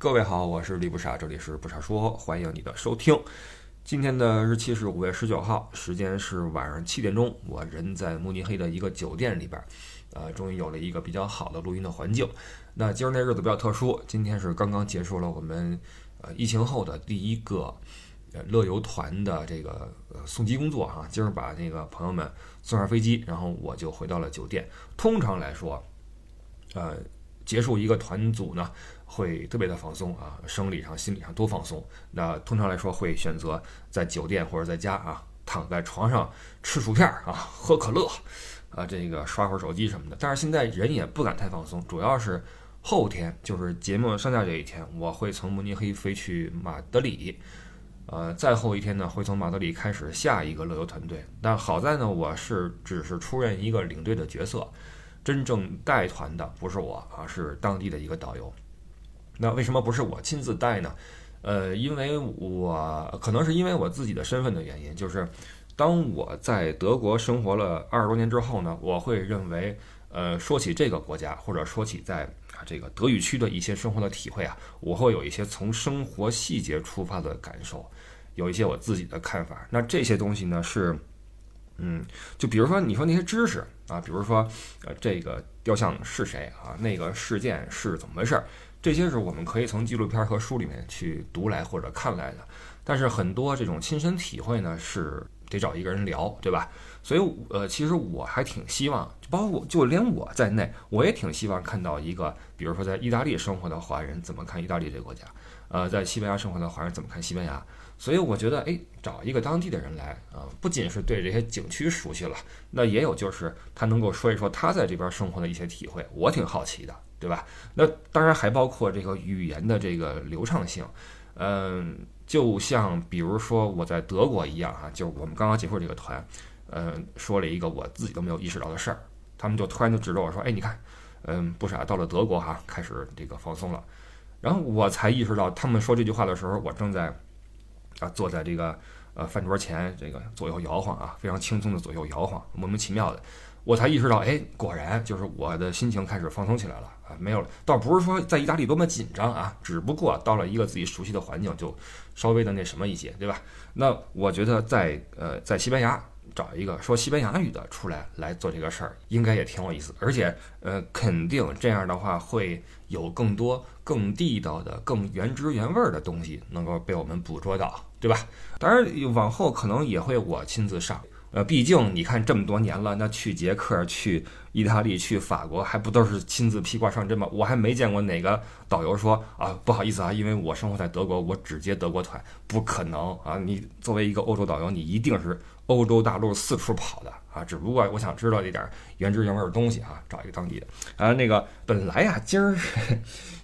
各位好，我是李不傻，这里是不傻说，欢迎你的收听。今天的日期是五月十九号，时间是晚上七点钟，我人在慕尼黑的一个酒店里边，呃，终于有了一个比较好的录音的环境。那今儿那日子比较特殊，今天是刚刚结束了我们呃疫情后的第一个呃乐游团的这个呃送机工作哈。今儿把那个朋友们送上飞机，然后我就回到了酒店。通常来说，呃，结束一个团组呢。会特别的放松啊，生理上、心理上都放松。那通常来说会选择在酒店或者在家啊，躺在床上吃薯片啊，喝可乐，啊，这个刷会儿手机什么的。但是现在人也不敢太放松，主要是后天就是节目上架这一天，我会从慕尼黑飞去马德里，呃，再后一天呢会从马德里开始下一个乐游团队。但好在呢，我是只是出任一个领队的角色，真正带团的不是我啊，是当地的一个导游。那为什么不是我亲自带呢？呃，因为我可能是因为我自己的身份的原因，就是当我在德国生活了二十多年之后呢，我会认为，呃，说起这个国家，或者说起在啊这个德语区的一些生活的体会啊，我会有一些从生活细节出发的感受，有一些我自己的看法。那这些东西呢，是，嗯，就比如说你说那些知识啊，比如说呃这个雕像是谁啊，那个事件是怎么回事。这些是我们可以从纪录片和书里面去读来或者看来的，但是很多这种亲身体会呢，是得找一个人聊，对吧？所以，呃，其实我还挺希望，就包括就连我在内，我也挺希望看到一个，比如说在意大利生活的华人怎么看意大利这个国家，呃，在西班牙生活的华人怎么看西班牙。所以我觉得，哎，找一个当地的人来啊，不仅是对这些景区熟悉了，那也有就是他能够说一说他在这边生活的一些体会，我挺好奇的。对吧？那当然还包括这个语言的这个流畅性，嗯，就像比如说我在德国一样哈，就是我们刚刚结束这个团，嗯，说了一个我自己都没有意识到的事儿，他们就突然就指着我说：“哎，你看，嗯，不傻，到了德国哈，开始这个放松了。”然后我才意识到，他们说这句话的时候，我正在啊坐在这个呃饭桌前，这个左右摇晃啊，非常轻松的左右摇晃，莫名其妙的。我才意识到，哎，果然就是我的心情开始放松起来了啊！没有，倒不是说在意大利多么紧张啊，只不过到了一个自己熟悉的环境，就稍微的那什么一些，对吧？那我觉得在呃在西班牙找一个说西班牙语的出来来做这个事儿，应该也挺有意思，而且呃肯定这样的话会有更多更地道的、更原汁原味的东西能够被我们捕捉到，对吧？当然往后可能也会我亲自上。呃，毕竟你看这么多年了，那去捷克、去意大利、去法国，还不都是亲自披挂上阵吗？我还没见过哪个导游说啊，不好意思啊，因为我生活在德国，我只接德国团，不可能啊！你作为一个欧洲导游，你一定是欧洲大陆四处跑的啊！只不过我想知道一点原汁原味的东西啊，找一个当地的。啊，那个本来呀，今儿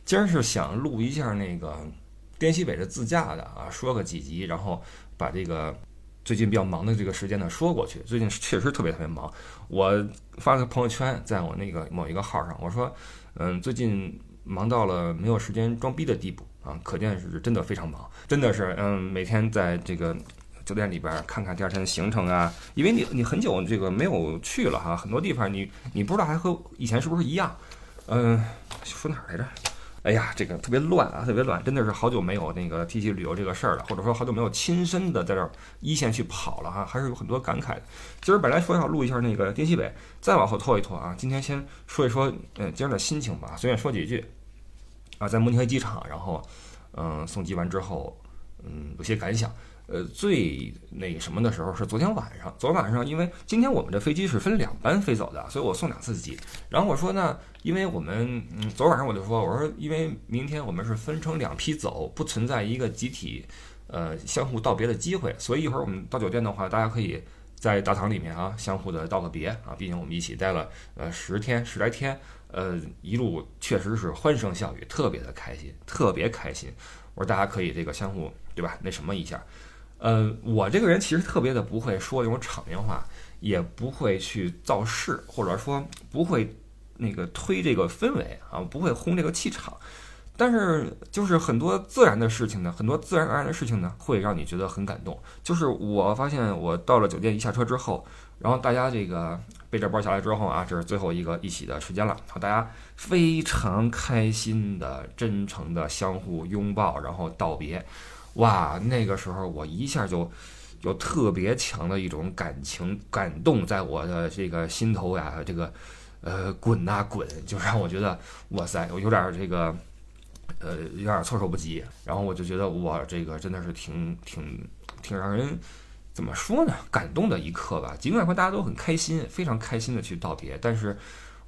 今儿是想录一下那个滇西北的自驾的啊，说个几集，然后把这个。最近比较忙的这个时间呢，说过去。最近确实特别特别忙。我发了个朋友圈，在我那个某一个号上，我说，嗯，最近忙到了没有时间装逼的地步啊，可见是真的非常忙，真的是，嗯，每天在这个酒店里边看看第二天的行程啊，因为你你很久这个没有去了哈，很多地方你你不知道还和以前是不是一样，嗯，说哪儿来着？哎呀，这个特别乱啊，特别乱，真的是好久没有那个提起旅游这个事儿了，或者说好久没有亲身的在这儿一线去跑了哈，还是有很多感慨的。今儿本来说要录一下那个滇西北，再往后拖一拖啊，今天先说一说，嗯，今儿的心情吧，随便说几句啊，在慕尼黑机场，然后嗯送机完之后，嗯有些感想。呃，最那什么的时候是昨天晚上。昨晚上，因为今天我们的飞机是分两班飞走的，所以我送两次机。然后我说呢，因为我们嗯，昨晚上我就说，我说因为明天我们是分成两批走，不存在一个集体呃相互道别的机会，所以一会儿我们到酒店的话，大家可以在大堂里面啊相互的道个别啊。毕竟我们一起待了呃十天十来天，呃一路确实是欢声笑语，特别的开心，特别开心。我说大家可以这个相互对吧？那什么一下。呃，我这个人其实特别的不会说那种场面话，也不会去造势，或者说不会那个推这个氛围啊，不会轰这个气场。但是就是很多自然的事情呢，很多自然而然的事情呢，会让你觉得很感动。就是我发现我到了酒店一下车之后，然后大家这个。背着包下来之后啊，这是最后一个一起的时间了，大家非常开心的、真诚的相互拥抱，然后道别。哇，那个时候我一下就有特别强的一种感情感动，在我的这个心头呀，这个呃滚呐滚，就让我觉得哇塞，我有点这个呃有点措手不及。然后我就觉得哇，这个真的是挺挺挺让人怎么说呢，感动的一刻吧。尽管说大家都很开心，非常开心的去道别，但是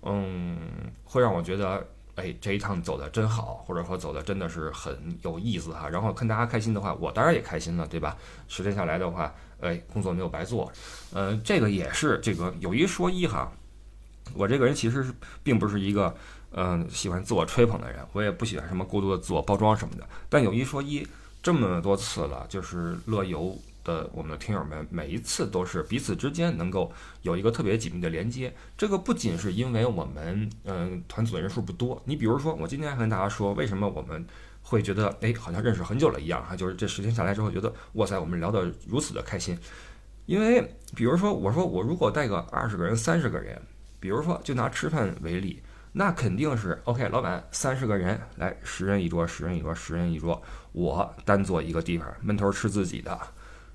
嗯，会让我觉得。哎，这一趟走的真好，或者说走的真的是很有意思哈。然后看大家开心的话，我当然也开心了，对吧？十天下来的话，哎，工作没有白做。呃，这个也是这个有一说一哈。我这个人其实是并不是一个嗯喜欢自我吹捧的人，我也不喜欢什么过多的自我包装什么的。但有一说一，这么多次了，就是乐游。的我们的听友们每一次都是彼此之间能够有一个特别紧密的连接，这个不仅是因为我们嗯团组的人数不多，你比如说我今天还跟大家说，为什么我们会觉得哎好像认识很久了一样哈，就是这十天下来之后觉得哇塞我们聊得如此的开心，因为比如说我说我如果带个二十个人三十个人，比如说就拿吃饭为例，那肯定是 OK 老板三十个人来十人一桌十人一桌十人一桌，我单坐一个地方闷头吃自己的。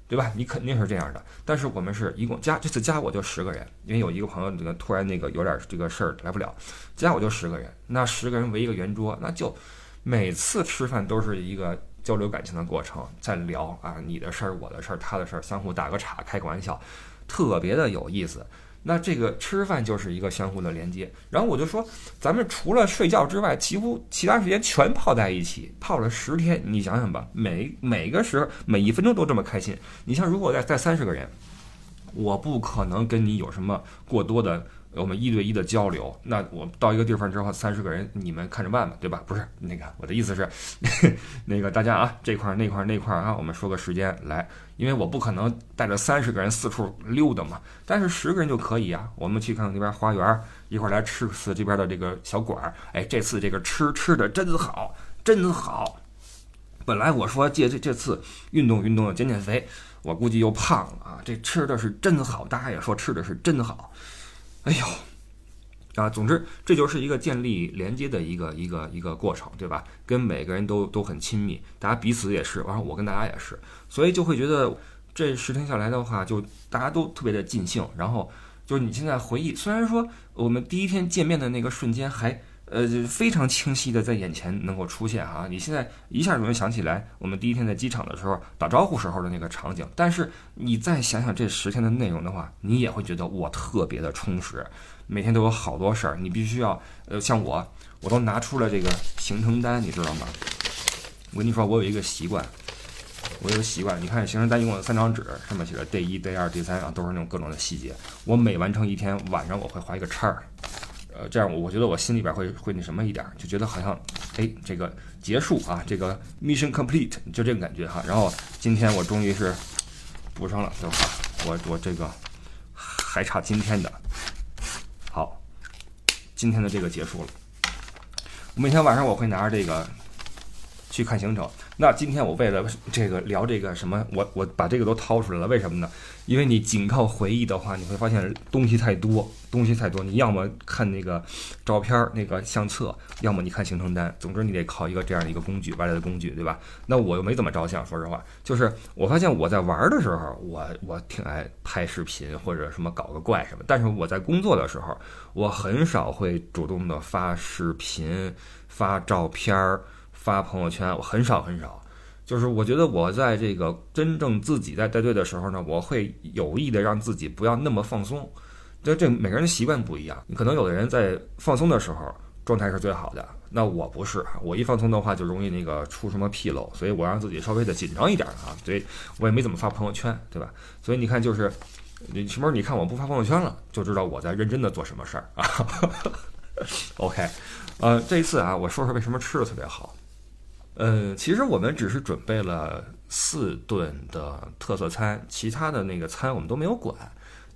对吧？你肯定是这样的，但是我们是一共加这次加我就十个人，因为有一个朋友这个突然那个有点这个事儿来不了，加我就十个人，那十个人围一个圆桌，那就每次吃饭都是一个交流感情的过程，在聊啊你的事儿、我的事儿、他的事儿，相互打个岔、开个玩笑，特别的有意思。那这个吃饭就是一个相互的连接，然后我就说，咱们除了睡觉之外，几乎其他时间全泡在一起，泡了十天，你想想吧，每每个时每一分钟都这么开心。你像如果再带三十个人，我不可能跟你有什么过多的。我们一对一的交流，那我到一个地方之后，三十个人，你们看着办吧，对吧？不是那个，我的意思是，那个大家啊，这块儿那块儿那块儿啊，我们说个时间来，因为我不可能带着三十个人四处溜达嘛，但是十个人就可以啊，我们去看看那边花园，一块儿来吃次这边的这个小馆儿，哎，这次这个吃吃的真好，真好。本来我说借这这次运动运动减减肥，我估计又胖了啊，这吃的是真好，大家也说吃的是真好。哎呦，啊，总之这就是一个建立连接的一个一个一个过程，对吧？跟每个人都都很亲密，大家彼此也是，然后我跟大家也是，所以就会觉得这十天下来的话，就大家都特别的尽兴。然后就是你现在回忆，虽然说我们第一天见面的那个瞬间还。呃，非常清晰的在眼前能够出现哈，你现在一下就能想起来我们第一天在机场的时候打招呼时候的那个场景。但是你再想想这十天的内容的话，你也会觉得我特别的充实，每天都有好多事儿，你必须要呃，像我，我都拿出了这个行程单，你知道吗？我跟你说，我有一个习惯，我有习惯，你看行程单一共有三张纸，上面写着 day 一、day 二、day 三啊，都是那种各种的细节。我每完成一天晚上，我会画一个叉儿。呃，这样我我觉得我心里边会会那什么一点，就觉得好像，哎，这个结束啊，这个 mission complete，就这个感觉哈。然后今天我终于是补上了，对吧？我我这个还差今天的，好，今天的这个结束了。每天晚上我会拿着这个去看行程。那今天我为了这个聊这个什么，我我把这个都掏出来了，为什么呢？因为你仅靠回忆的话，你会发现东西太多，东西太多。你要么看那个照片、那个相册，要么你看行程单。总之，你得靠一个这样的一个工具，外来的工具，对吧？那我又没怎么照相，说实话，就是我发现我在玩的时候，我我挺爱拍视频或者什么搞个怪什么。但是我在工作的时候，我很少会主动的发视频、发照片。发朋友圈，我很少很少，就是我觉得我在这个真正自己在带队的时候呢，我会有意的让自己不要那么放松。这这每个人的习惯不一样，你可能有的人在放松的时候状态是最好的，那我不是，我一放松的话就容易那个出什么纰漏，所以我让自己稍微的紧张一点啊，所以我也没怎么发朋友圈，对吧？所以你看，就是你什么时候你看我不发朋友圈了，就知道我在认真的做什么事儿啊。OK，呃，这一次啊，我说说为什么吃的特别好。呃，其实我们只是准备了四顿的特色餐，其他的那个餐我们都没有管。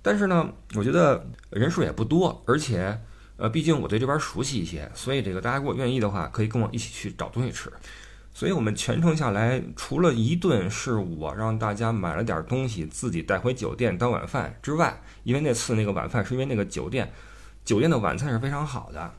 但是呢，我觉得人数也不多，而且呃，毕竟我对这边熟悉一些，所以这个大家如果愿意的话，可以跟我一起去找东西吃。所以我们全程下来，除了一顿是我让大家买了点东西自己带回酒店当晚饭之外，因为那次那个晚饭是因为那个酒店，酒店的晚餐是非常好的。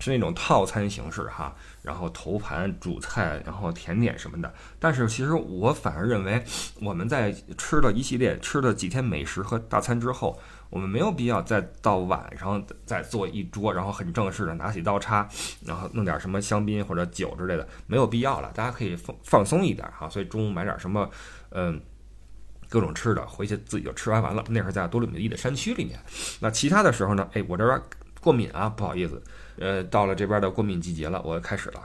是那种套餐形式哈，然后头盘、主菜，然后甜点什么的。但是其实我反而认为，我们在吃了一系列吃了几天美食和大餐之后，我们没有必要再到晚上再做一桌，然后很正式的拿起刀叉，然后弄点什么香槟或者酒之类的，没有必要了。大家可以放放松一点哈。所以中午买点什么，嗯，各种吃的，回去自己就吃完完了。那是在多伦比的山区里面。那其他的时候呢？哎，我这边过敏啊，不好意思。呃，到了这边的过敏季节了，我开始了。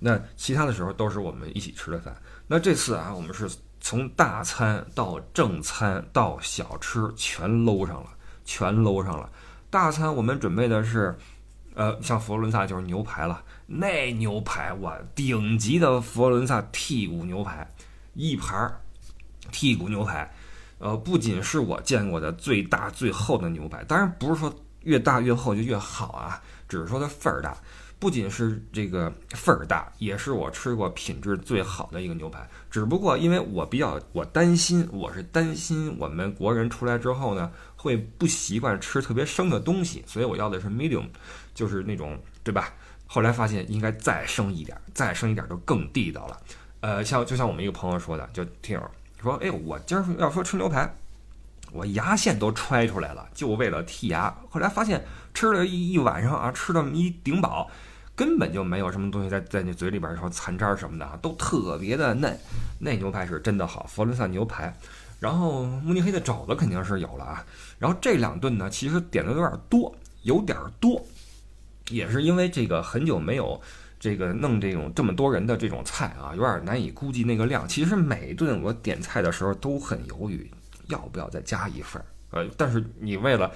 那其他的时候都是我们一起吃的饭。那这次啊，我们是从大餐到正餐到小吃全搂上了，全搂上了。大餐我们准备的是，呃，像佛罗伦萨就是牛排了，那牛排哇，顶级的佛罗伦萨剔骨牛排，一盘儿剔骨牛排，呃，不仅是我见过的最大最厚的牛排，当然不是说越大越厚就越好啊。只是说它份儿大，不仅是这个份儿大，也是我吃过品质最好的一个牛排。只不过因为我比较，我担心，我是担心我们国人出来之后呢，会不习惯吃特别生的东西，所以我要的是 medium，就是那种，对吧？后来发现应该再生一点，再生一点就更地道了。呃，像就像我们一个朋友说的，就听友说，哎，我今儿要说吃牛排。我牙线都揣出来了，就为了剔牙。后来发现吃了一一晚上啊，吃这么一顶饱，根本就没有什么东西在在那嘴里边说残渣什么的啊，都特别的嫩。那牛排是真的好，佛罗伦萨牛排。然后慕尼黑的肘子肯定是有了啊。然后这两顿呢，其实点的有点多，有点多，也是因为这个很久没有这个弄这种这么多人的这种菜啊，有点难以估计那个量。其实每顿我点菜的时候都很犹豫。要不要再加一份儿？呃，但是你为了，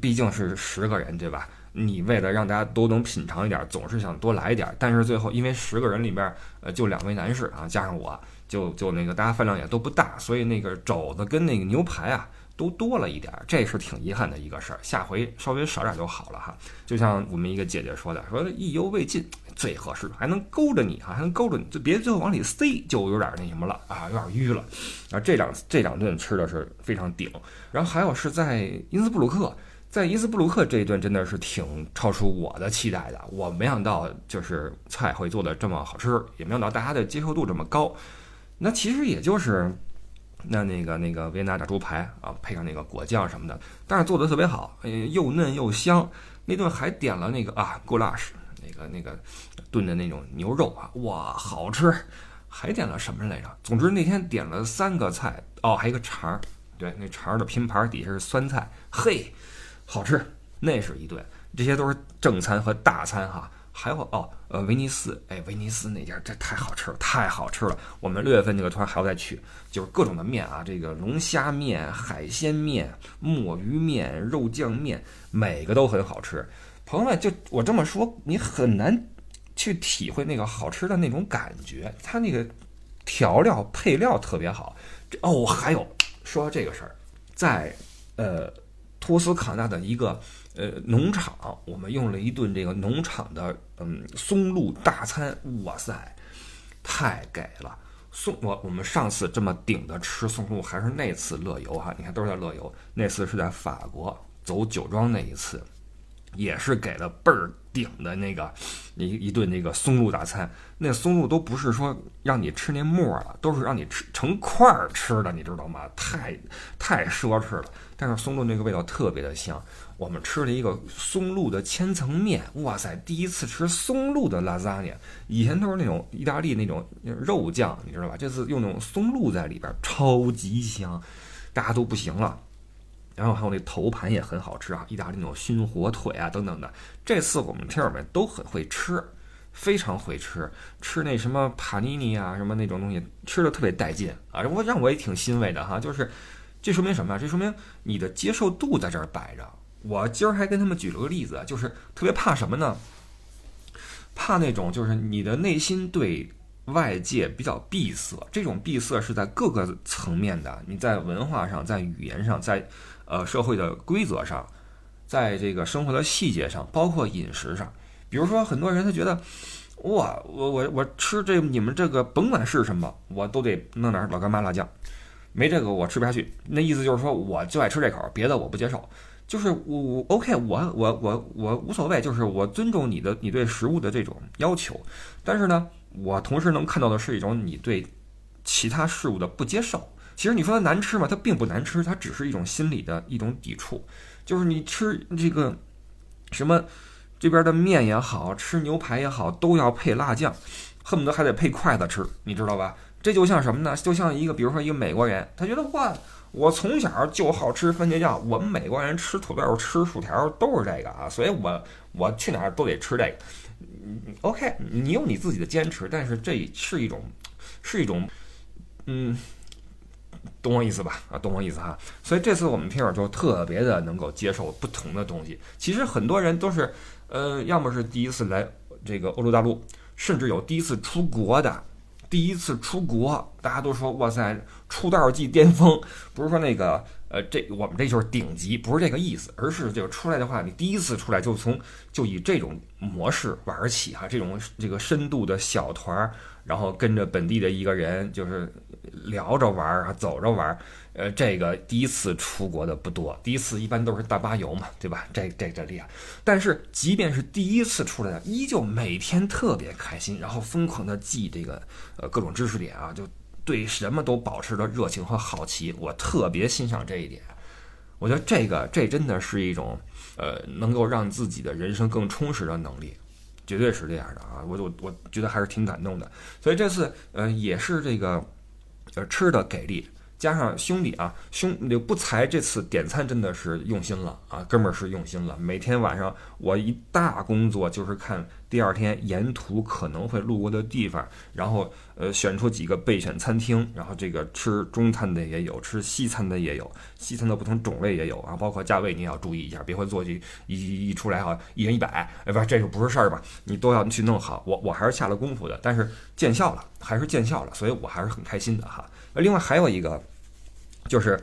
毕竟是十个人，对吧？你为了让大家都能品尝一点，总是想多来一点。但是最后，因为十个人里边，呃，就两位男士啊，加上我，就就那个大家饭量也都不大，所以那个肘子跟那个牛排啊。都多了一点儿，这是挺遗憾的一个事儿。下回稍微少点就好了哈。就像我们一个姐姐说的，说意犹未尽最合适，还能勾着你哈，还能勾着你，就别最后往里塞，就有点那什么了啊，有点淤了。然后这两这两顿吃的是非常顶。然后还有是在因斯布鲁克，在因斯布鲁克这一顿真的是挺超出我的期待的。我没想到就是菜会做的这么好吃，也没想到大家的接受度这么高。那其实也就是。那那个那个维也纳炸猪排啊，配上那个果酱什么的，但是做的特别好，又嫩又香。那顿还点了那个啊，goulash，那个那个炖的那种牛肉啊，哇，好吃。还点了什么来着？总之那天点了三个菜哦，还有一个肠儿，对，那肠儿的拼盘底下是酸菜，嘿，好吃。那是一顿，这些都是正餐和大餐哈。还有哦，呃，威尼斯，哎，威尼斯那家这太好吃了，太好吃了。我们六月份那个团还要再去，就是各种的面啊，这个龙虾面、海鲜面、墨鱼面、肉酱面，每个都很好吃。朋友们，就我这么说，你很难去体会那个好吃的那种感觉。它那个调料配料特别好。哦，还有说到这个事儿，在呃托斯卡纳的一个。呃，农场，我们用了一顿这个农场的嗯松露大餐，哇塞，太给了！松我我们上次这么顶的吃松露，还是那次乐游哈，你看都是在乐游，那次是在法国走酒庄那一次，也是给了倍儿顶的那个一一顿那个松露大餐。那松露都不是说让你吃那沫儿了，都是让你吃成块儿吃的，你知道吗？太太奢侈了。但是松露那个味道特别的香。我们吃了一个松露的千层面，哇塞！第一次吃松露的拉扎尼，以前都是那种意大利那种肉酱，你知道吧？这次用那种松露在里边，超级香，大家都不行了。然后还有那头盘也很好吃啊，意大利那种熏火腿啊等等的。这次我们听友们都很会吃，非常会吃，吃那什么帕尼尼啊什么那种东西，吃的特别带劲啊！我让我也挺欣慰的哈，就是这说明什么？这说明你的接受度在这儿摆着。我今儿还跟他们举了个例子，就是特别怕什么呢？怕那种就是你的内心对外界比较闭塞，这种闭塞是在各个层面的，你在文化上，在语言上，在呃社会的规则上，在这个生活的细节上，包括饮食上。比如说，很多人他觉得，哇，我我我吃这你们这个甭管是什么，我都得弄点老干妈辣酱，没这个我吃不下去。那意思就是说，我就爱吃这口，别的我不接受。就是我我 OK，我我我我无所谓，就是我尊重你的你对食物的这种要求，但是呢，我同时能看到的是一种你对其他事物的不接受。其实你说它难吃嘛，它并不难吃，它只是一种心理的一种抵触。就是你吃这个什么这边的面也好吃牛排也好，都要配辣酱，恨不得还得配筷子吃，你知道吧？这就像什么呢？就像一个比如说一个美国人，他觉得哇。我从小就好吃番茄酱，我们美国人吃土豆、吃薯条都是这个啊，所以我我去哪儿都得吃这个。OK，你有你自己的坚持，但是这是一种，是一种，嗯，懂我意思吧？啊，懂我意思哈。所以这次我们听友就特别的能够接受不同的东西。其实很多人都是，呃，要么是第一次来这个欧洲大陆，甚至有第一次出国的。第一次出国，大家都说哇塞，出道即巅峰，不是说那个呃，这我们这就是顶级，不是这个意思，而是就出来的话，你第一次出来就从就以这种模式玩起哈，这种这个深度的小团儿，然后跟着本地的一个人就是聊着玩儿啊，走着玩儿。呃，这个第一次出国的不多，第一次一般都是大巴游嘛，对吧？这这这厉害。但是即便是第一次出来的，依旧每天特别开心，然后疯狂的记这个呃各种知识点啊，就对什么都保持着热情和好奇。我特别欣赏这一点，我觉得这个这真的是一种呃能够让自己的人生更充实的能力，绝对是这样的啊！我我我觉得还是挺感动的。所以这次呃也是这个呃吃的给力。加上兄弟啊，兄不才这次点餐真的是用心了啊，哥们儿是用心了。每天晚上我一大工作就是看第二天沿途可能会路过的地方，然后呃选出几个备选餐厅，然后这个吃中餐的也有，吃西餐的也有，西餐的不同种类也有啊，包括价位你也要注意一下，别会做去一一出来哈一人一百，哎不这就不是事儿吧？你都要去弄好。我我还是下了功夫的，但是见效了，还是见效了，所以我还是很开心的哈。另外还有一个，就是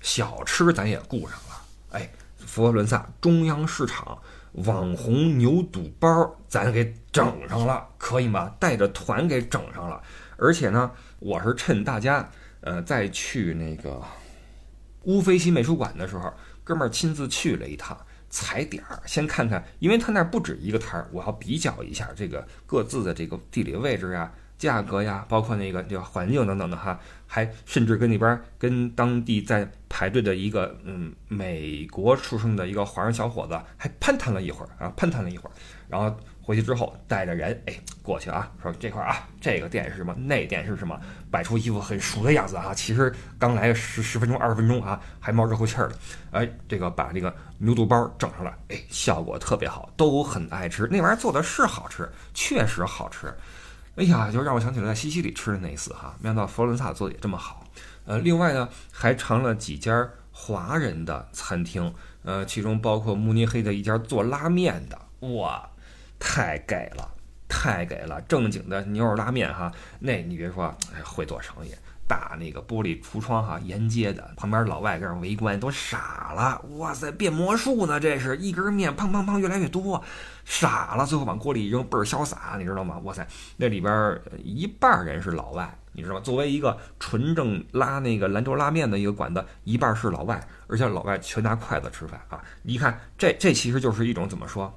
小吃咱也顾上了。哎，佛罗伦萨中央市场网红牛肚包咱给整上了，可以吗？带着团给整上了。而且呢，我是趁大家呃再去那个乌菲齐美术馆的时候，哥们儿亲自去了一趟，踩点儿先看看，因为他那儿不止一个摊儿，我要比较一下这个各自的这个地理位置呀。价格呀，包括那个对吧，环境等等的哈，还甚至跟那边跟当地在排队的一个嗯美国出生的一个华人小伙子还攀谈了一会儿。啊，攀谈了一会儿，然后回去之后带着人哎过去啊，说这块啊这个店是什么，那店是什么，摆出一副很熟的样子啊，其实刚来个十十分钟二十分钟啊，还冒热乎气儿的，哎，这个把这个牛肚包整上了，哎，效果特别好，都很爱吃，那玩意儿做的是好吃，确实好吃。哎呀，就让我想起了在西西里吃的那一次哈，没想到佛罗伦萨做的也这么好。呃，另外呢，还尝了几家华人的餐厅，呃，其中包括慕尼黑的一家做拉面的，哇，太给了，太给了，正经的牛肉拉面哈，那你别说，哎，会做生意。大那个玻璃橱窗哈，沿街的旁边老外在那围观，都傻了。哇塞，变魔术呢？这是一根面，砰砰砰，越来越多，傻了。最后往锅里一扔，倍儿潇洒，你知道吗？哇塞，那里边一半人是老外，你知道吗？作为一个纯正拉那个兰州拉面的一个馆子，一半是老外，而且老外全拿筷子吃饭啊！你看，这这其实就是一种怎么说？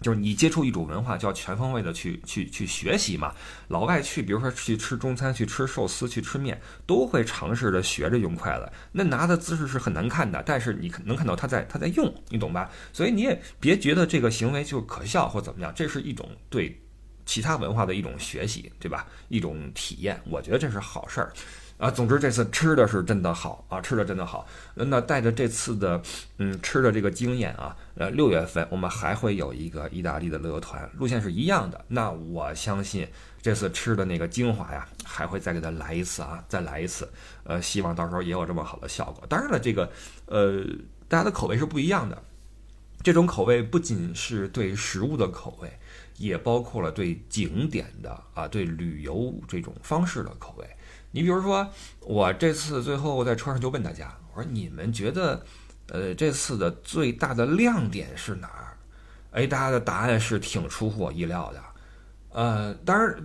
就是你接触一种文化，就要全方位的去去去学习嘛。老外去，比如说去吃中餐、去吃寿司、去吃面，都会尝试着学着用筷子。那拿的姿势是很难看的，但是你能看到他在他在用，你懂吧？所以你也别觉得这个行为就可笑或怎么样，这是一种对其他文化的一种学习，对吧？一种体验，我觉得这是好事儿。啊，总之这次吃的是真的好啊，吃的真的好。那带着这次的嗯吃的这个经验啊，呃，六月份我们还会有一个意大利的乐游团，路线是一样的。那我相信这次吃的那个精华呀，还会再给他来一次啊，再来一次。呃，希望到时候也有这么好的效果。当然了，这个呃大家的口味是不一样的，这种口味不仅是对食物的口味，也包括了对景点的啊，对旅游这种方式的口味。你比如说，我这次最后在车上就问大家，我说你们觉得，呃，这次的最大的亮点是哪儿？哎，大家的答案是挺出乎我意料的。呃，当然，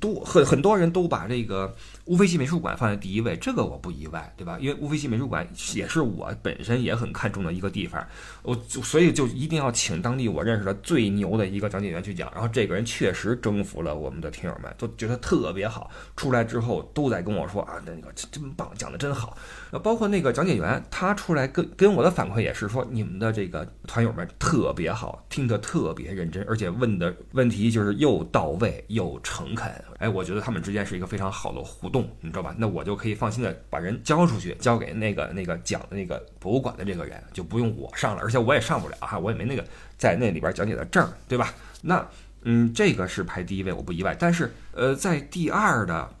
都很很多人都把这个乌菲齐美术馆放在第一位，这个我不意外，对吧？因为乌菲齐美术馆也是我本身也很看重的一个地方，我就所以就一定要请当地我认识的最牛的一个讲解员去讲。然后这个人确实征服了我们的听友们，都觉得特别好。出来之后都在跟我说啊，那个真棒，讲的真好。呃，包括那个讲解员，他出来跟跟我的反馈也是说，你们的这个团友们特别好，听得特别认真，而且问的问题就是又到。位又诚恳，哎，我觉得他们之间是一个非常好的互动，动你知道吧？那我就可以放心的把人交出去，交给那个那个讲的那个博物馆的这个人，就不用我上了，而且我也上不了哈，我也没那个在那里边讲解的证，对吧？那嗯，这个是排第一位，我不意外。但是呃，在第二的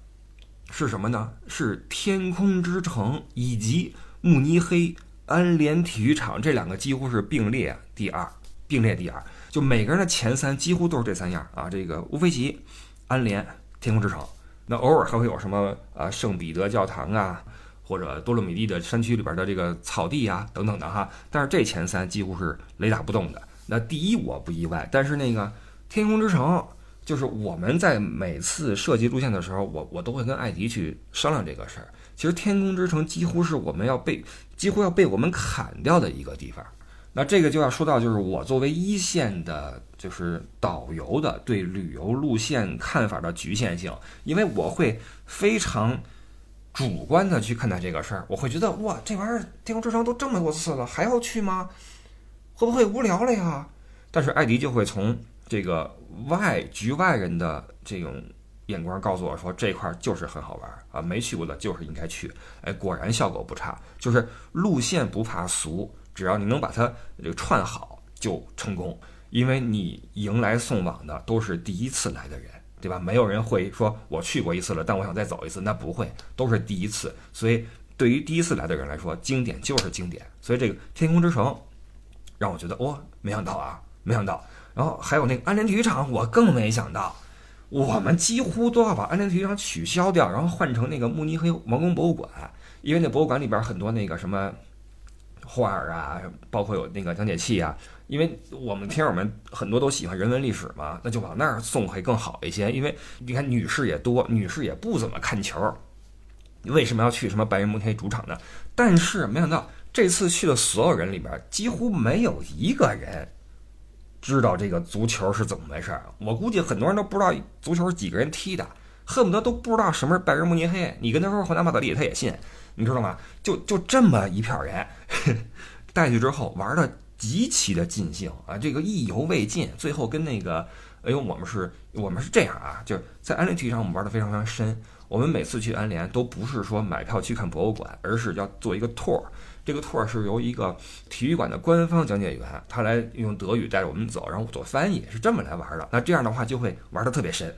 是什么呢？是天空之城以及慕尼黑安联体育场这两个几乎是并列第二，并列第二。就每个人的前三几乎都是这三样啊，这个乌菲齐、安联、天空之城，那偶尔还会有什么啊圣彼得教堂啊，或者多洛米蒂的山区里边的这个草地啊等等的哈。但是这前三几乎是雷打不动的。那第一我不意外，但是那个天空之城，就是我们在每次设计路线的时候，我我都会跟艾迪去商量这个事儿。其实天空之城几乎是我们要被几乎要被我们砍掉的一个地方。那这个就要说到，就是我作为一线的，就是导游的对旅游路线看法的局限性，因为我会非常主观的去看待这个事儿，我会觉得哇，这玩意儿天空之城都这么多次了，还要去吗？会不会无聊了呀？但是艾迪就会从这个外局外人的这种眼光告诉我说，这块儿就是很好玩啊，没去过的就是应该去。哎，果然效果不差，就是路线不怕俗。只要你能把它这个串好，就成功，因为你迎来送往的都是第一次来的人，对吧？没有人会说我去过一次了，但我想再走一次，那不会，都是第一次。所以对于第一次来的人来说，经典就是经典。所以这个天空之城让我觉得，哇，没想到啊，没想到。然后还有那个安联体育场，我更没想到，我们几乎都要把安联体育场取消掉，然后换成那个慕尼黑王宫博物馆，因为那博物馆里边很多那个什么。画儿啊，包括有那个讲解器啊，因为我们听友们很多都喜欢人文历史嘛，那就往那儿送会更好一些。因为你看女士也多，女士也不怎么看球，为什么要去什么拜仁慕尼黑主场呢？但是没想到这次去的所有人里边，几乎没有一个人知道这个足球是怎么回事儿。我估计很多人都不知道足球是几个人踢的，恨不得都不知道什么是拜仁慕尼黑。你跟他说皇家马德里，他也信。你知道吗？就就这么一票人 带去之后，玩的极其的尽兴啊！这个意犹未尽，最后跟那个，哎呦，我们是，我们是这样啊，就是在安联体育场，我们玩的非常非常深。我们每次去安联都不是说买票去看博物馆，而是要做一个 tour。这个 tour 是由一个体育馆的官方讲解员，他来用德语带着我们走，然后我做翻译，是这么来玩的。那这样的话就会玩的特别深，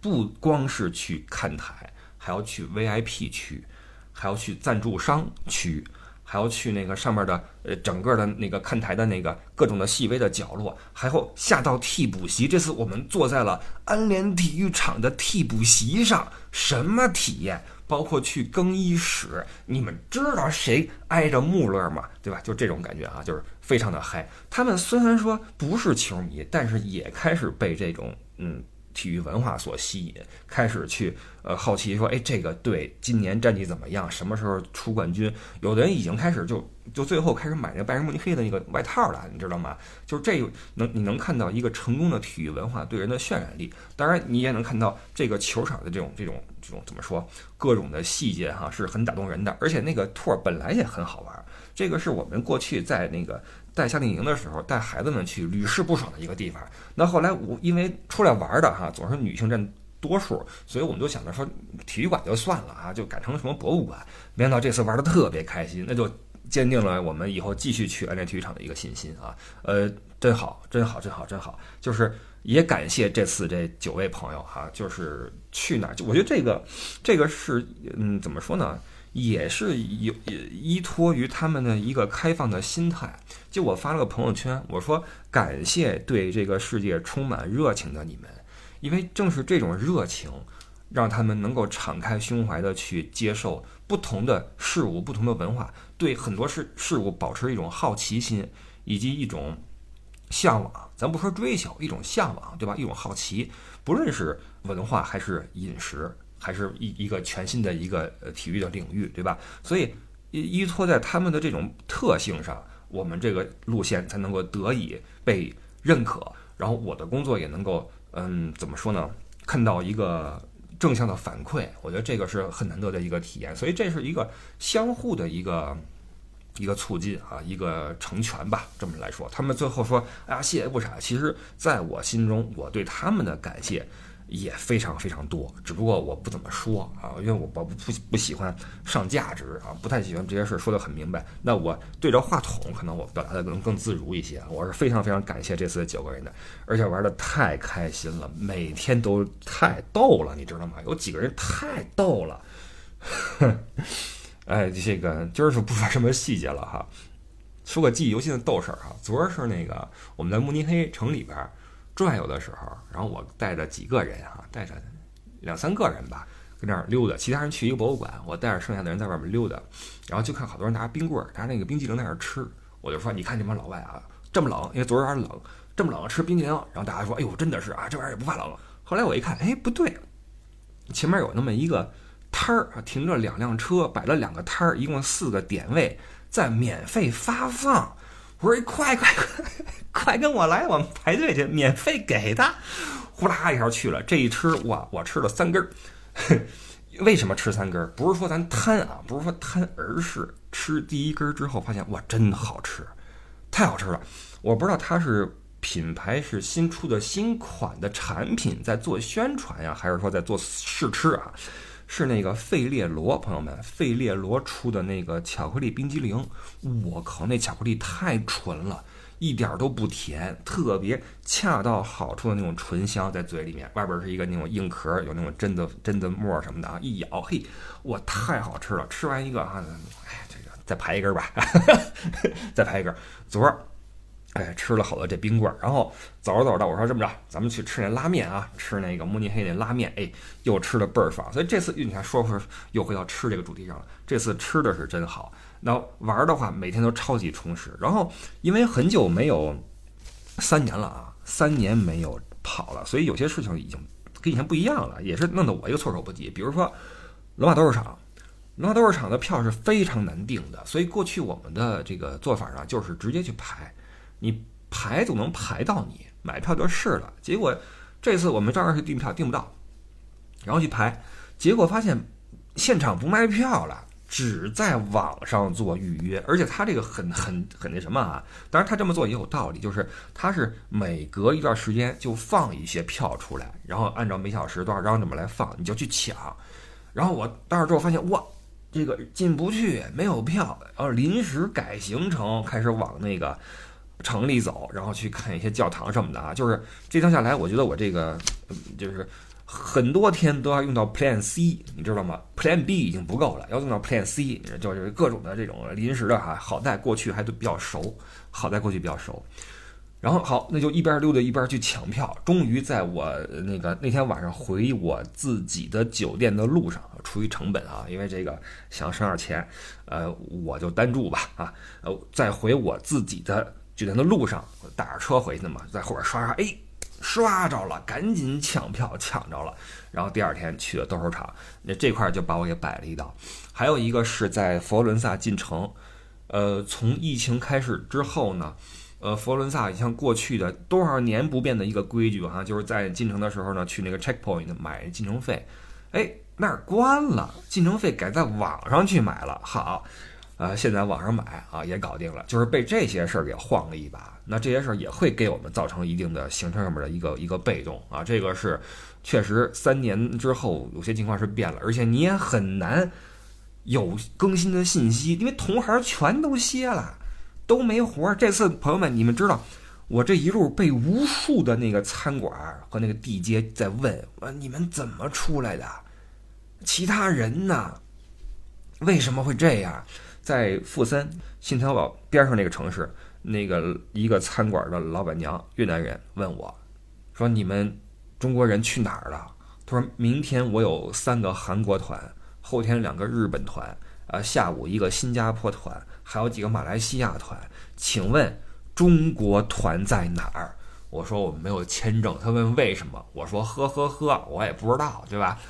不光是去看台，还要去 VIP 区。还要去赞助商区，还要去那个上面的呃整个的那个看台的那个各种的细微的角落，还有下到替补席。这次我们坐在了安联体育场的替补席上，什么体验？包括去更衣室，你们知道谁挨着穆勒吗？对吧？就这种感觉啊，就是非常的嗨。他们虽然说不是球迷，但是也开始被这种嗯。体育文化所吸引，开始去呃好奇说，哎，这个队今年战绩怎么样？什么时候出冠军？有的人已经开始就就最后开始买那个拜仁慕尼黑的那个外套了，你知道吗？就是这能你能看到一个成功的体育文化对人的渲染力。当然，你也能看到这个球场的这种这种这种怎么说，各种的细节哈是很打动人的。而且那个托本来也很好玩，这个是我们过去在那个。带夏令营的时候，带孩子们去屡试不爽的一个地方。那后来我因为出来玩的哈，总是女性占多数，所以我们就想着说体育馆就算了啊，就改成什么博物馆。没想到这次玩的特别开心，那就坚定了我们以后继续去安联体育场的一个信心啊。呃，真好，真好，真好，真好。就是也感谢这次这九位朋友哈，就是去哪儿，就我觉得这个这个是嗯，怎么说呢？也是有依托于他们的一个开放的心态。就我发了个朋友圈，我说感谢对这个世界充满热情的你们，因为正是这种热情，让他们能够敞开胸怀的去接受不同的事物、不同的文化，对很多事事物保持一种好奇心，以及一种向往，咱不说追求，一种向往，对吧？一种好奇，不论是文化还是饮食，还是一一个全新的一个呃体育的领域，对吧？所以依依托在他们的这种特性上，我们这个路线才能够得以被认可，然后我的工作也能够，嗯，怎么说呢？看到一个正向的反馈，我觉得这个是很难得的一个体验，所以这是一个相互的一个。一个促进啊，一个成全吧，这么来说，他们最后说：“哎呀，谢谢不傻。”其实，在我心中，我对他们的感谢也非常非常多，只不过我不怎么说啊，因为我我不不不喜欢上价值啊，不太喜欢这些事儿说得很明白。那我对着话筒，可能我表达的能更自如一些。我是非常非常感谢这次的九个人的，而且玩的太开心了，每天都太逗了，你知道吗？有几个人太逗了。哎，这个今儿是不说什么细节了哈，说个记忆犹新的逗事儿哈。昨儿是那个我们在慕尼黑城里边转悠的时候，然后我带着几个人哈，带着两三个人吧，跟那儿溜达，其他人去一个博物馆，我带着剩下的人在外面溜达，然后就看好多人拿冰棍儿，拿那个冰激凌在那儿吃，我就说你看这帮老外啊，这么冷，因为昨儿有点冷，这么冷吃冰激凌，然后大家说，哎呦，真的是啊，这玩意儿也不怕冷。后来我一看，哎，不对，前面有那么一个。摊儿啊，停着两辆车，摆了两个摊儿，一共四个点位，在免费发放。我说：“快快快，快跟我来，我们排队去，免费给的。”呼啦一下去了，这一吃哇，我吃了三根儿。为什么吃三根儿？不是说咱贪啊，不是说贪，而是吃第一根儿之后发现哇，真好吃，太好吃了。我不知道它是品牌是新出的新款的产品在做宣传呀，还是说在做试吃啊？是那个费列罗，朋友们，费列罗出的那个巧克力冰激凌，我靠，那巧克力太纯了，一点都不甜，特别恰到好处的那种醇香在嘴里面，外边是一个那种硬壳，有那种榛子榛子沫什么的啊，一咬，嘿，哇，太好吃了！吃完一个啊，哎，这个再排一根吧，再排一根。昨儿。哎，吃了好多这冰棍儿，然后走着走着，我说这么着，咱们去吃那拉面啊，吃那个慕尼黑那拉面，哎，又吃的倍儿爽。所以这次你看，说说又回到吃这个主题上了。这次吃的是真好，那玩的话每天都超级充实。然后因为很久没有三年了啊，三年没有跑了，所以有些事情已经跟以前不一样了，也是弄得我一个措手不及。比如说罗马斗兽场，罗马斗兽场的票是非常难订的，所以过去我们的这个做法呢，就是直接去排。你排总能排到你买票就是了。结果这次我们照样是订票订不到，然后去排，结果发现现场不卖票了，只在网上做预约。而且他这个很很很那什么啊？当然他这么做也有道理，就是他是每隔一段时间就放一些票出来，然后按照每小时多少张这么来放，你就去抢。然后我到那之后发现，哇，这个进不去，没有票，然后临时改行程，开始往那个。城里走，然后去看一些教堂什么的啊，就是这趟下来，我觉得我这个就是很多天都要用到 Plan C，你知道吗？Plan B 已经不够了，要用到 Plan C，就是各种的这种临时的哈。好在过去还都比较熟，好在过去比较熟。然后好，那就一边溜达一边去抢票。终于在我那个那天晚上回我自己的酒店的路上，出于成本啊，因为这个想省点钱，呃，我就单住吧啊，呃，再回我自己的。就在那路上，打着车回去嘛，在后边刷刷，哎，刷着了，赶紧抢票抢着了。然后第二天去了斗兽场，那这块就把我给摆了一道。还有一个是在佛罗伦萨进城，呃，从疫情开始之后呢，呃，佛罗伦萨像过去的多少年不变的一个规矩哈，就是在进城的时候呢，去那个 checkpoint 买进城费，哎，那儿关了，进城费改在网上去买了，好。啊，现在网上买啊也搞定了，就是被这些事儿给晃了一把。那这些事儿也会给我们造成一定的行程上面的一个一个被动啊。这个是确实三年之后有些情况是变了，而且你也很难有更新的信息，因为同行全都歇了，都没活儿。这次朋友们，你们知道，我这一路被无数的那个餐馆和那个地接在问：啊，你们怎么出来的？其他人呢？为什么会这样？在富森信条堡边上那个城市，那个一个餐馆的老板娘越南人问我，说：“你们中国人去哪儿了？”他说明天我有三个韩国团，后天两个日本团，啊，下午一个新加坡团，还有几个马来西亚团。请问中国团在哪儿？我说我们没有签证。他问为什么？我说呵呵呵，我也不知道，对吧？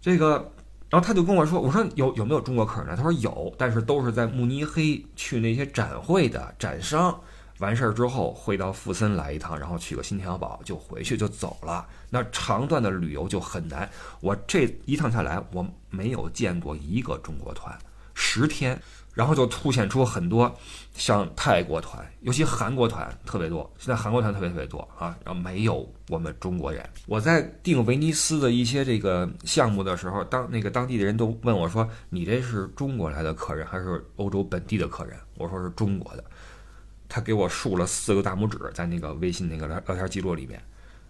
这个，然后他就跟我说，我说有有没有中国客人呢？他说有，但是都是在慕尼黑去那些展会的展商。完事儿之后会到富森来一趟，然后去个新天鹅堡就回去就走了。那长段的旅游就很难。我这一趟下来，我没有见过一个中国团，十天。然后就凸显出很多像泰国团，尤其韩国团特别多。现在韩国团特别特别多啊，然后没有我们中国人。我在订威尼斯的一些这个项目的时候，当那个当地的人都问我说：“你这是中国来的客人还是欧洲本地的客人？”我说是中国的。他给我竖了四个大拇指在那个微信那个聊聊天记录里面，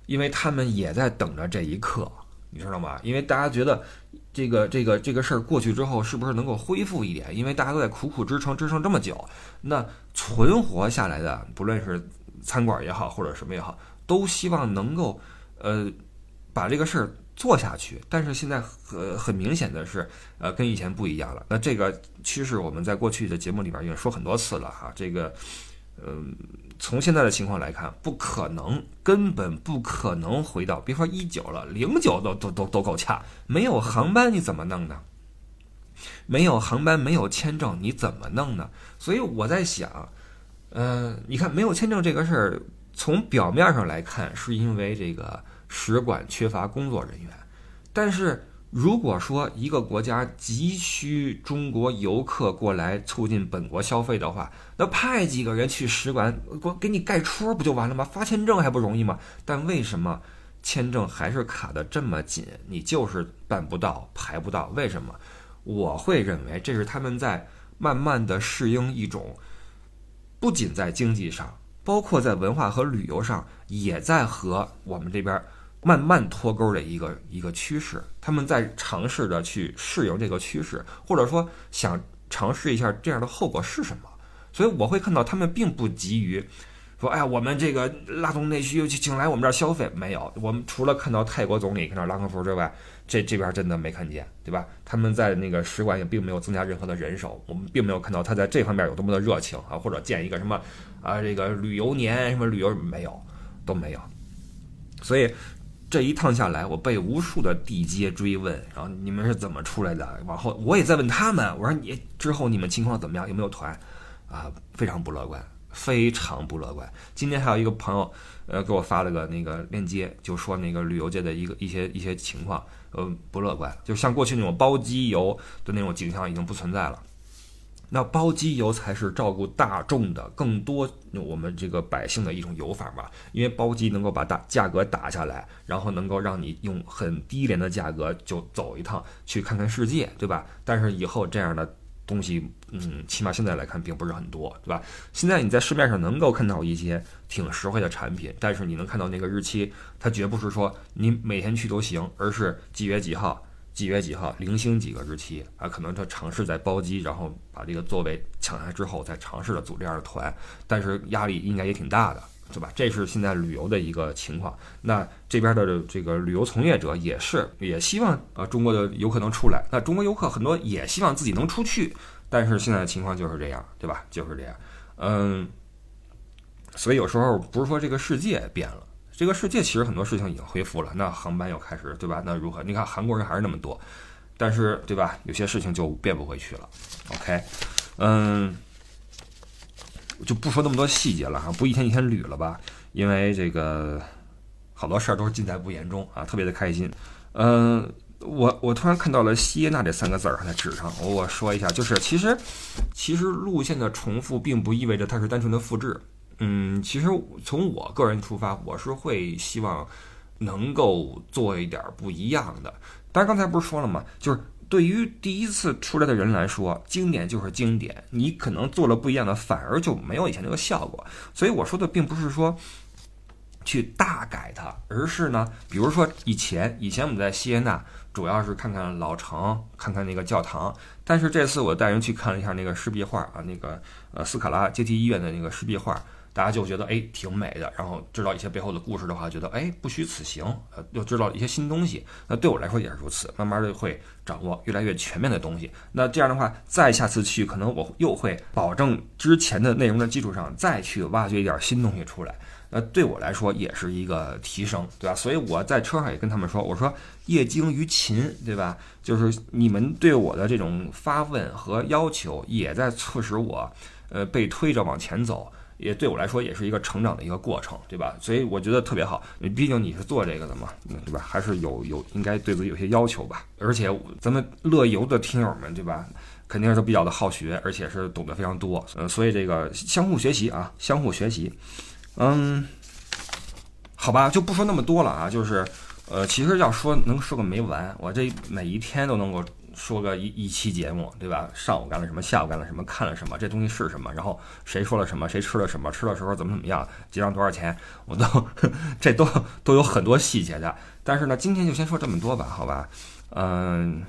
因为他们也在等着这一刻。你知道吗？因为大家觉得这个这个这个事儿过去之后，是不是能够恢复一点？因为大家都在苦苦支撑，支撑这么久，那存活下来的，不论是餐馆也好，或者什么也好，都希望能够呃把这个事儿做下去。但是现在很很明显的是，呃，跟以前不一样了。那这个趋势，我们在过去的节目里边已经说很多次了哈。这个，嗯。从现在的情况来看，不可能，根本不可能回到，别说一九了，零九都都都都够呛。没有航班你怎么弄呢？没有航班，没有签证你怎么弄呢？所以我在想，嗯，你看没有签证这个事儿，从表面上来看，是因为这个使馆缺乏工作人员，但是。如果说一个国家急需中国游客过来促进本国消费的话，那派几个人去使馆，我给你盖戳不就完了吗？发签证还不容易吗？但为什么签证还是卡得这么紧？你就是办不到，排不到，为什么？我会认为这是他们在慢慢的适应一种，不仅在经济上，包括在文化和旅游上，也在和我们这边。慢慢脱钩的一个一个趋势，他们在尝试着去适应这个趋势，或者说想尝试一下这样的后果是什么。所以我会看到他们并不急于说：“哎呀，我们这个拉动内需，请来我们这儿消费。”没有，我们除了看到泰国总理看到拉客服之外，这这边真的没看见，对吧？他们在那个使馆也并没有增加任何的人手，我们并没有看到他在这方面有多么的热情啊，或者建一个什么啊这个旅游年什么旅游没有，都没有，所以。这一趟下来，我被无数的地接追问，然后你们是怎么出来的？往后我也在问他们，我说你之后你们情况怎么样？有没有团？啊，非常不乐观，非常不乐观。今天还有一个朋友，呃，给我发了个那个链接，就说那个旅游界的一个一些一些情况，呃，不乐观，就像过去那种包机游的那种景象已经不存在了。那包机游才是照顾大众的更多我们这个百姓的一种游法嘛？因为包机能够把大价格打下来，然后能够让你用很低廉的价格就走一趟去看看世界，对吧？但是以后这样的东西，嗯，起码现在来看并不是很多，对吧？现在你在市面上能够看到一些挺实惠的产品，但是你能看到那个日期，它绝不是说你每天去都行，而是几月几号。几月几号，零星几个日期啊？可能他尝试在包机，然后把这个座位抢下之后，再尝试着组这样的团，但是压力应该也挺大的，对吧？这是现在旅游的一个情况。那这边的这个旅游从业者也是，也希望啊中国的游客能出来。那中国游客很多也希望自己能出去，但是现在的情况就是这样，对吧？就是这样。嗯，所以有时候不是说这个世界变了。这个世界其实很多事情已经恢复了，那航班又开始，对吧？那如何？你看韩国人还是那么多，但是，对吧？有些事情就变不回去了。OK，嗯，就不说那么多细节了哈，不一天一天捋了吧，因为这个好多事儿都是尽在不言中啊，特别的开心。嗯，我我突然看到了“西耶纳”这三个字儿在纸上，我我说一下，就是其实其实路线的重复并不意味着它是单纯的复制。嗯，其实从我个人出发，我是会希望能够做一点不一样的。但是刚才不是说了吗？就是对于第一次出来的人来说，经典就是经典，你可能做了不一样的，反而就没有以前那个效果。所以我说的并不是说去大改它，而是呢，比如说以前以前我们在锡耶纳主要是看看老城，看看那个教堂，但是这次我带人去看了一下那个湿壁画啊，那个呃斯卡拉阶梯医院的那个湿壁画。大家就觉得哎挺美的，然后知道一些背后的故事的话，觉得哎不虚此行，呃，又知道一些新东西。那对我来说也是如此，慢慢的会掌握越来越全面的东西。那这样的话，再下次去，可能我又会保证之前的内容的基础上，再去挖掘一点新东西出来。那对我来说也是一个提升，对吧？所以我在车上也跟他们说，我说业精于勤，对吧？就是你们对我的这种发问和要求，也在促使我，呃，被推着往前走，也对我来说也是一个成长的一个过程，对吧？所以我觉得特别好，毕竟你是做这个的嘛，对吧？还是有有应该对自己有些要求吧。而且咱们乐游的听友们，对吧？肯定是比较的好学，而且是懂得非常多，呃，所以这个相互学习啊，相互学习。嗯，好吧，就不说那么多了啊。就是，呃，其实要说能说个没完，我这每一天都能够说个一一期节目，对吧？上午干了什么，下午干了什么，看了什么，这东西是什么，然后谁说了什么，谁吃了什么，吃的时候怎么怎么样，结账多少钱，我都 这都都有很多细节的。但是呢，今天就先说这么多吧，好吧？嗯，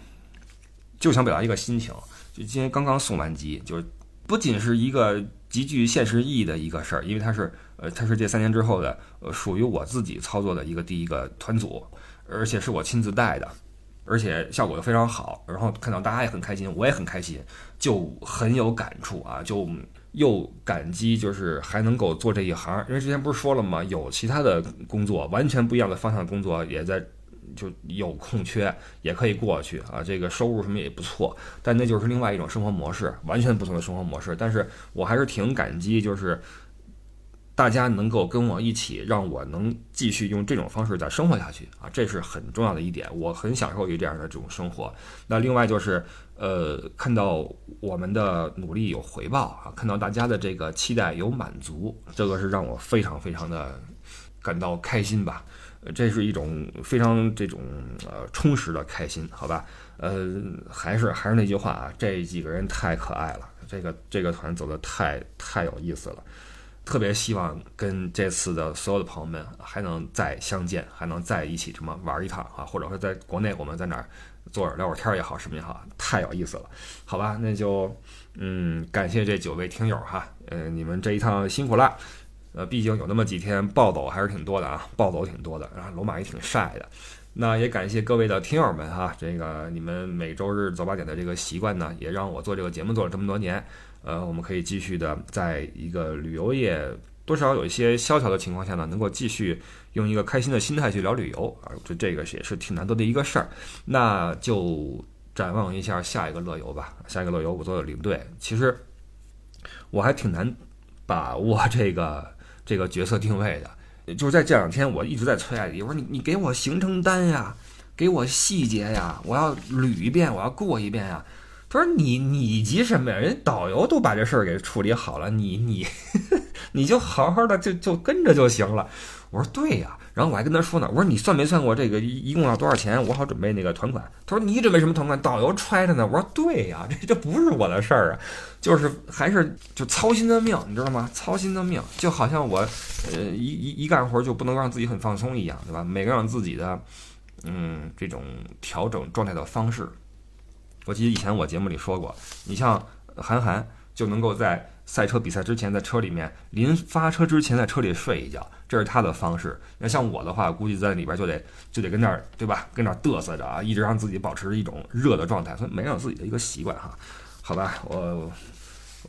就想表达一个心情，就今天刚刚送完机，就是不仅是一个。极具现实意义的一个事儿，因为它是，呃，它是这三年之后的，呃，属于我自己操作的一个第一个团组，而且是我亲自带的，而且效果又非常好，然后看到大家也很开心，我也很开心，就很有感触啊，就又感激，就是还能够做这一行，因为之前不是说了吗？有其他的工作，完全不一样的方向的工作也在。就有空缺也可以过去啊，这个收入什么也不错，但那就是另外一种生活模式，完全不同的生活模式。但是我还是挺感激，就是大家能够跟我一起，让我能继续用这种方式再生活下去啊，这是很重要的一点。我很享受于这样的这种生活。那另外就是，呃，看到我们的努力有回报啊，看到大家的这个期待有满足，这个是让我非常非常的感到开心吧。这是一种非常这种呃充实的开心，好吧？呃，还是还是那句话啊，这几个人太可爱了，这个这个团走的太太有意思了，特别希望跟这次的所有的朋友们还能再相见，还能在一起这么玩一趟啊，或者说在国内我们在哪儿坐着聊会儿天也好，什么也好，太有意思了，好吧？那就嗯，感谢这九位听友哈，呃，你们这一趟辛苦了。呃，毕竟有那么几天暴走还是挺多的啊，暴走挺多的，然后罗马也挺晒的。那也感谢各位的听友们哈，这个你们每周日早八点的这个习惯呢，也让我做这个节目做了这么多年。呃，我们可以继续的，在一个旅游业多少有一些萧条的情况下呢，能够继续用一个开心的心态去聊旅游啊，这这个也是挺难得的一个事儿。那就展望一下下一个乐游吧，下一个乐游我做的领队，其实我还挺难把握这个。这个角色定位的，就是在这两天，我一直在催艾迪，我说你你给我行程单呀，给我细节呀，我要捋一遍，我要过一遍呀。他说你你急什么呀？人导游都把这事儿给处理好了，你你 你就好好的就就跟着就行了。我说对呀。然后我还跟他说呢，我说你算没算过这个一一共要多少钱？我好准备那个团款。他说你准备什么团款？导游揣着呢。我说对呀，这这不是我的事儿啊，就是还是就操心的命，你知道吗？操心的命，就好像我，呃，一一一干活就不能让自己很放松一样，对吧？每个人自己的，嗯，这种调整状态的方式。我记得以前我节目里说过，你像韩寒就能够在。赛车比赛之前，在车里面临发车之前，在车里睡一觉，这是他的方式。那像我的话，估计在里边就得就得跟那儿，对吧？跟那儿嘚瑟着啊，一直让自己保持一种热的状态。所以每人有自己的一个习惯哈。好吧，我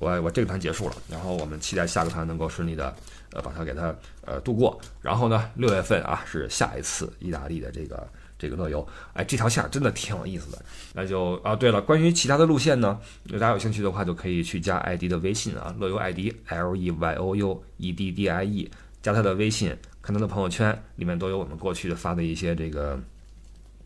我我这个团结束了，然后我们期待下个团能够顺利的呃把它给它呃度过。然后呢，六月份啊是下一次意大利的这个。这个乐游，哎，这条线真的挺有意思的。那就啊，对了，关于其他的路线呢，大家有兴趣的话，就可以去加艾迪的微信啊，乐游艾迪 L E Y O U E D D I E，加他的微信，看他的朋友圈，里面都有我们过去的发的一些这个，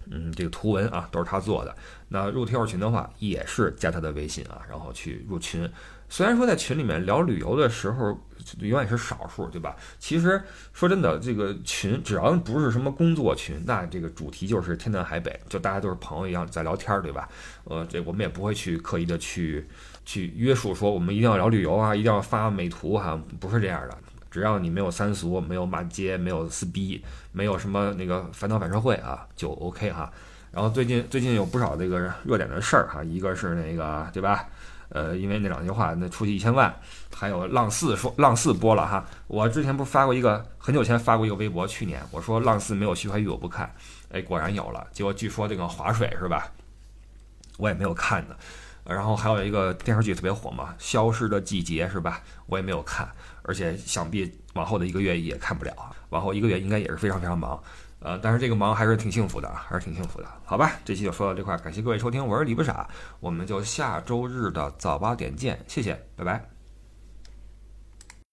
嗯，这个图文啊，都是他做的。那入听友群的话，也是加他的微信啊，然后去入群。虽然说在群里面聊旅游的时候。永远是少数，对吧？其实说真的，这个群只要不是什么工作群，那这个主题就是天南海北，就大家都是朋友一样在聊天，对吧？呃，这我们也不会去刻意的去去约束说我们一定要聊旅游啊，一定要发美图哈，不是这样的。只要你没有三俗，没有骂街，没有撕逼，没有什么那个反党反社会啊，就 OK 哈。然后最近最近有不少这个热点的事儿哈，一个是那个对吧？呃，因为那两句话那出去一千万。还有浪四说浪四播了哈，我之前不是发过一个很久前发过一个微博，去年我说浪四没有徐怀钰我不看，哎，果然有了。结果据说这个划水是吧？我也没有看呢。然后还有一个电视剧特别火嘛，《消失的季节》是吧？我也没有看，而且想必往后的一个月也看不了，往后一个月应该也是非常非常忙。呃，但是这个忙还是挺幸福的啊，还是挺幸福的。好吧，这期就说到这块，感谢各位收听，我是李不傻，我们就下周日的早八点见，谢谢，拜拜。